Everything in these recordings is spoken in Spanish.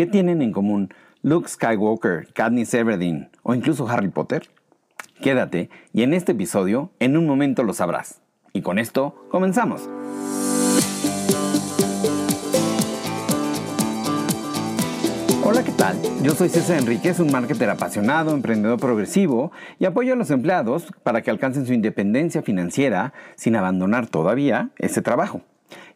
¿Qué tienen en común Luke Skywalker, Katniss Everdeen o incluso Harry Potter? Quédate y en este episodio en un momento lo sabrás. Y con esto comenzamos. Hola, ¿qué tal? Yo soy César Enríquez, un marketer apasionado, emprendedor progresivo y apoyo a los empleados para que alcancen su independencia financiera sin abandonar todavía ese trabajo.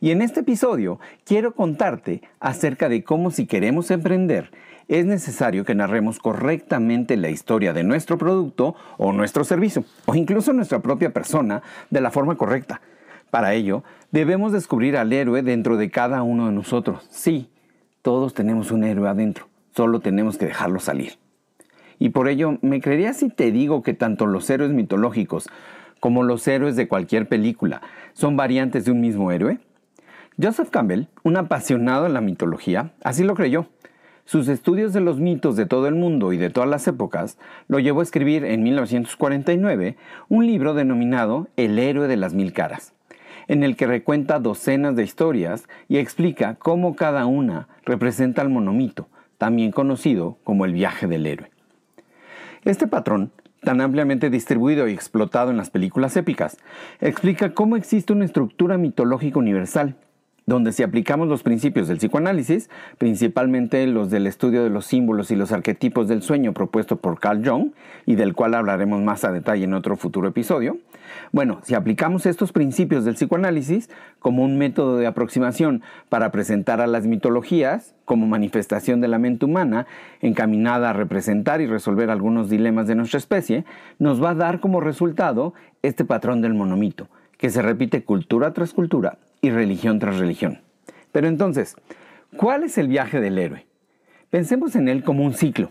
Y en este episodio quiero contarte acerca de cómo si queremos emprender es necesario que narremos correctamente la historia de nuestro producto o nuestro servicio, o incluso nuestra propia persona, de la forma correcta. Para ello, debemos descubrir al héroe dentro de cada uno de nosotros. Sí, todos tenemos un héroe adentro, solo tenemos que dejarlo salir. Y por ello, ¿me creerías si te digo que tanto los héroes mitológicos como los héroes de cualquier película son variantes de un mismo héroe? Joseph Campbell, un apasionado en la mitología, así lo creyó. Sus estudios de los mitos de todo el mundo y de todas las épocas lo llevó a escribir en 1949 un libro denominado El héroe de las mil caras, en el que recuenta docenas de historias y explica cómo cada una representa el monomito, también conocido como el viaje del héroe. Este patrón tan ampliamente distribuido y explotado en las películas épicas, explica cómo existe una estructura mitológica universal, donde si aplicamos los principios del psicoanálisis, principalmente los del estudio de los símbolos y los arquetipos del sueño propuesto por Carl Jung, y del cual hablaremos más a detalle en otro futuro episodio, bueno, si aplicamos estos principios del psicoanálisis como un método de aproximación para presentar a las mitologías como manifestación de la mente humana encaminada a representar y resolver algunos dilemas de nuestra especie, nos va a dar como resultado este patrón del monomito, que se repite cultura tras cultura y religión tras religión. Pero entonces, ¿cuál es el viaje del héroe? Pensemos en él como un ciclo.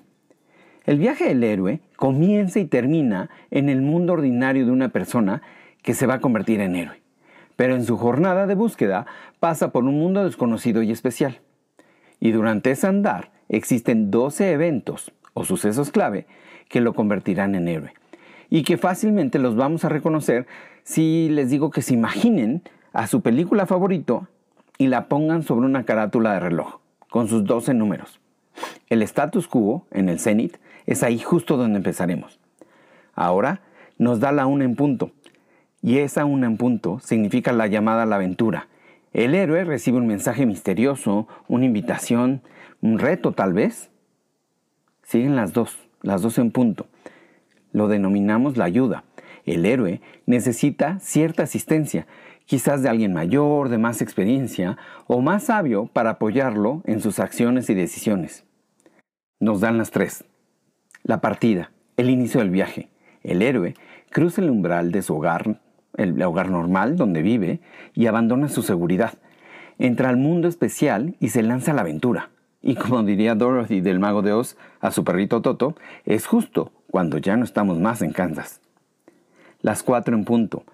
El viaje del héroe comienza y termina en el mundo ordinario de una persona que se va a convertir en héroe. Pero en su jornada de búsqueda pasa por un mundo desconocido y especial. Y durante ese andar existen 12 eventos o sucesos clave que lo convertirán en héroe. Y que fácilmente los vamos a reconocer si les digo que se imaginen a su película favorito y la pongan sobre una carátula de reloj con sus 12 números. El status quo en el cenit es ahí justo donde empezaremos. Ahora nos da la una en punto. Y esa una en punto significa la llamada a la aventura. El héroe recibe un mensaje misterioso, una invitación, un reto tal vez. Siguen las dos, las dos en punto. Lo denominamos la ayuda. El héroe necesita cierta asistencia, quizás de alguien mayor, de más experiencia o más sabio para apoyarlo en sus acciones y decisiones. Nos dan las tres. La partida, el inicio del viaje. El héroe cruza el umbral de su hogar, el hogar normal donde vive, y abandona su seguridad. Entra al mundo especial y se lanza a la aventura. Y como diría Dorothy del Mago de Oz a su perrito Toto, es justo cuando ya no estamos más en Kansas. Las cuatro en punto.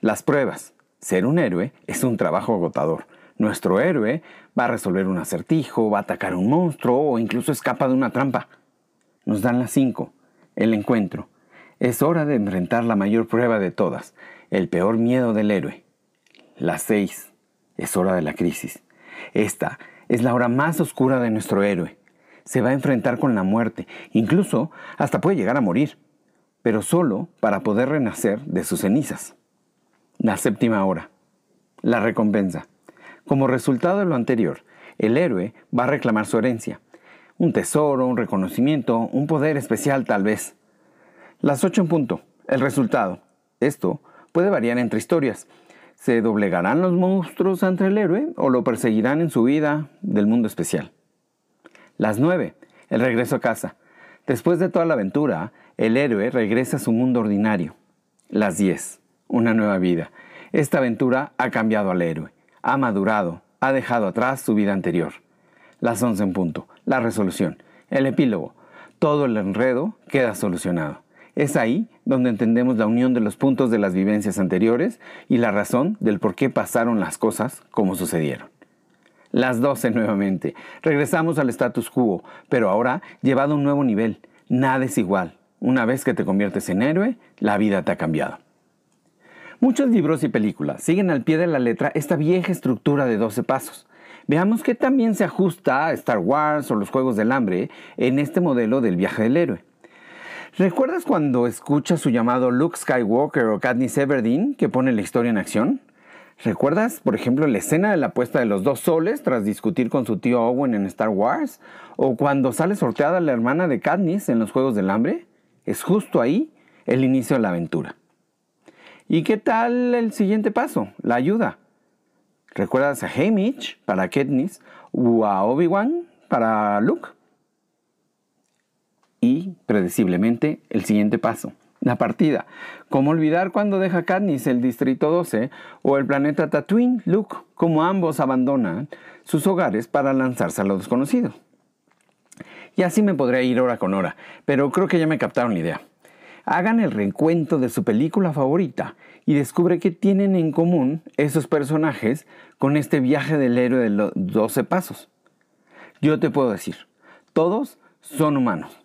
Las pruebas. Ser un héroe es un trabajo agotador. Nuestro héroe va a resolver un acertijo, va a atacar un monstruo o incluso escapa de una trampa. Nos dan las cinco. El encuentro. Es hora de enfrentar la mayor prueba de todas, el peor miedo del héroe. Las seis. Es hora de la crisis. Esta es la hora más oscura de nuestro héroe. Se va a enfrentar con la muerte, incluso hasta puede llegar a morir, pero solo para poder renacer de sus cenizas. La séptima hora. La recompensa. Como resultado de lo anterior, el héroe va a reclamar su herencia, un tesoro, un reconocimiento, un poder especial tal vez. Las ocho en punto. El resultado. Esto puede variar entre historias. ¿Se doblegarán los monstruos ante el héroe o lo perseguirán en su vida del mundo especial? Las nueve. El regreso a casa. Después de toda la aventura, el héroe regresa a su mundo ordinario. Las diez. Una nueva vida. Esta aventura ha cambiado al héroe. Ha madurado. Ha dejado atrás su vida anterior. Las once en punto la resolución, el epílogo. Todo el enredo queda solucionado. Es ahí donde entendemos la unión de los puntos de las vivencias anteriores y la razón del por qué pasaron las cosas como sucedieron. Las 12 nuevamente. Regresamos al status quo, pero ahora llevado a un nuevo nivel. Nada es igual. Una vez que te conviertes en héroe, la vida te ha cambiado. Muchos libros y películas siguen al pie de la letra esta vieja estructura de 12 pasos Veamos qué también se ajusta a Star Wars o los Juegos del Hambre en este modelo del viaje del héroe. ¿Recuerdas cuando escuchas su llamado Luke Skywalker o Katniss Everdeen que pone la historia en acción? ¿Recuerdas, por ejemplo, la escena de la apuesta de los dos soles tras discutir con su tío Owen en Star Wars? ¿O cuando sale sorteada la hermana de Katniss en los Juegos del Hambre? Es justo ahí el inicio de la aventura. ¿Y qué tal el siguiente paso? La ayuda. ¿Recuerdas a Haymitch para Katniss o a Obi-Wan para Luke? Y, predeciblemente, el siguiente paso, la partida. ¿Cómo olvidar cuando deja Katniss el Distrito 12 o el planeta Tatooine, Luke, como ambos abandonan sus hogares para lanzarse a lo desconocido? Y así me podría ir hora con hora, pero creo que ya me captaron la idea. Hagan el reencuentro de su película favorita y descubre qué tienen en común esos personajes con este viaje del héroe de los 12 pasos. Yo te puedo decir, todos son humanos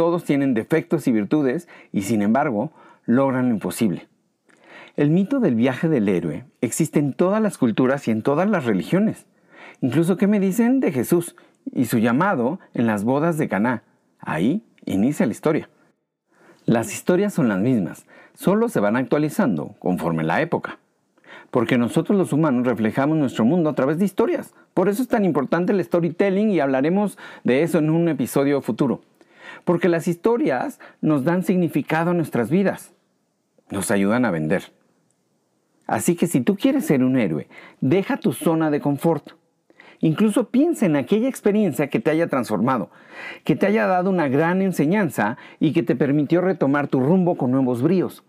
todos tienen defectos y virtudes y sin embargo logran lo imposible. El mito del viaje del héroe existe en todas las culturas y en todas las religiones. Incluso, ¿qué me dicen de Jesús y su llamado en las bodas de Caná? Ahí inicia la historia. Las historias son las mismas, solo se van actualizando conforme la época. Porque nosotros los humanos reflejamos nuestro mundo a través de historias. Por eso es tan importante el storytelling y hablaremos de eso en un episodio futuro. Porque las historias nos dan significado a nuestras vidas, nos ayudan a vender. Así que si tú quieres ser un héroe, deja tu zona de confort. Incluso piensa en aquella experiencia que te haya transformado, que te haya dado una gran enseñanza y que te permitió retomar tu rumbo con nuevos bríos.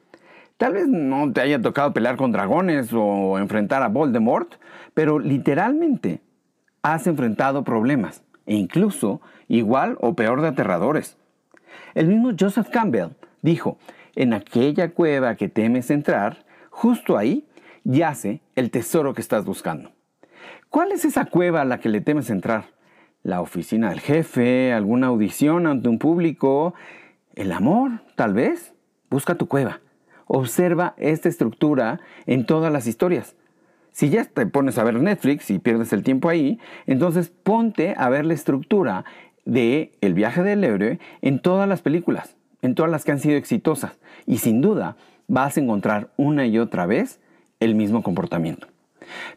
Tal vez no te haya tocado pelear con dragones o enfrentar a Voldemort, pero literalmente has enfrentado problemas e incluso igual o peor de aterradores. El mismo Joseph Campbell dijo, en aquella cueva que temes entrar, justo ahí yace el tesoro que estás buscando. ¿Cuál es esa cueva a la que le temes entrar? ¿La oficina del jefe? ¿Alguna audición ante un público? ¿El amor? Tal vez. Busca tu cueva. Observa esta estructura en todas las historias. Si ya te pones a ver Netflix y pierdes el tiempo ahí, entonces ponte a ver la estructura de El viaje del héroe en todas las películas, en todas las que han sido exitosas. Y sin duda vas a encontrar una y otra vez el mismo comportamiento.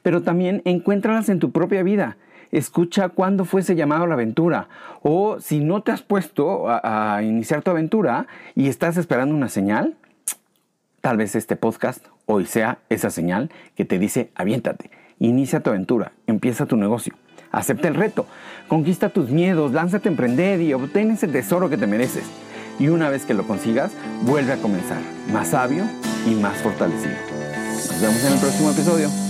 Pero también encuéntralas en tu propia vida. Escucha cuándo fuese llamado a la aventura. O si no te has puesto a, a iniciar tu aventura y estás esperando una señal, Tal vez este podcast hoy sea esa señal que te dice aviéntate, inicia tu aventura, empieza tu negocio, acepta el reto, conquista tus miedos, lánzate a emprender y obtén ese tesoro que te mereces. Y una vez que lo consigas, vuelve a comenzar, más sabio y más fortalecido. Nos vemos en el próximo episodio.